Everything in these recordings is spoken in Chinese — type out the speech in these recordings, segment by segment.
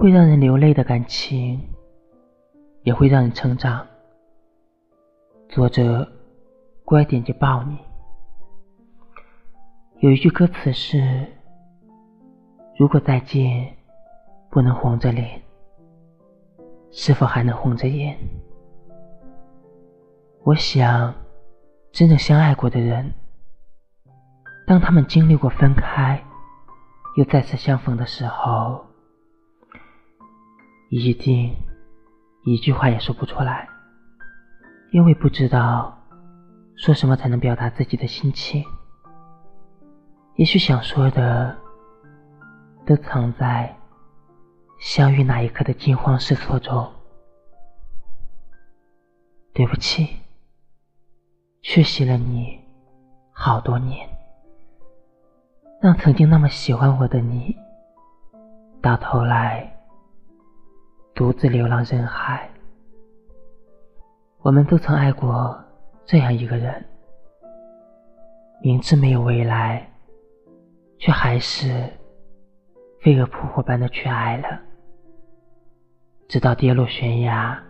会让人流泪的感情，也会让人成长。作者：乖点就抱你。有一句歌词是：“如果再见不能红着脸，是否还能红着眼？”我想，真正相爱过的人，当他们经历过分开，又再次相逢的时候，一定一句话也说不出来，因为不知道说什么才能表达自己的心情。也许想说的，都藏在相遇那一刻的惊慌失措中。对不起，缺席了你好多年，让曾经那么喜欢我的你，到头来独自流浪人海。我们都曾爱过这样一个人，明知没有未来。却还是飞蛾扑火般的去爱了，直到跌落悬崖，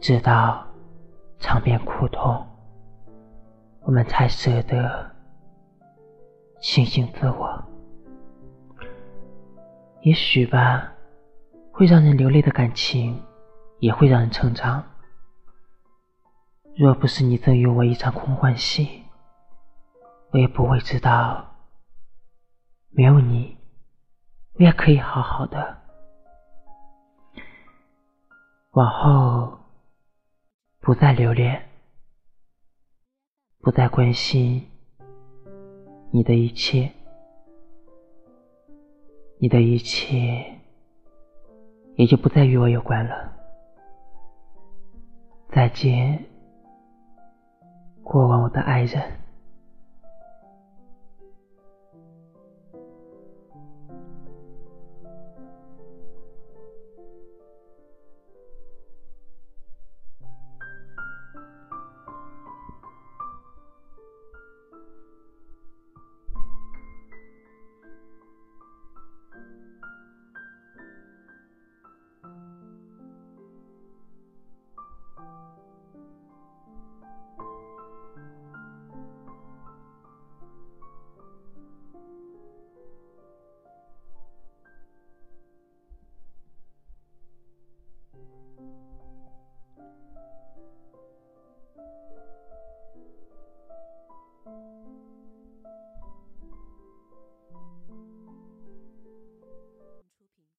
直到尝遍苦痛，我们才舍得庆幸自我。也许吧，会让人流泪的感情，也会让人成长。若不是你赠予我一场空欢喜，我也不会知道。没有你，我也可以好好的。往后不再留恋，不再关心你的一切，你的一切也就不再与我有关了。再见，过往我的爱人。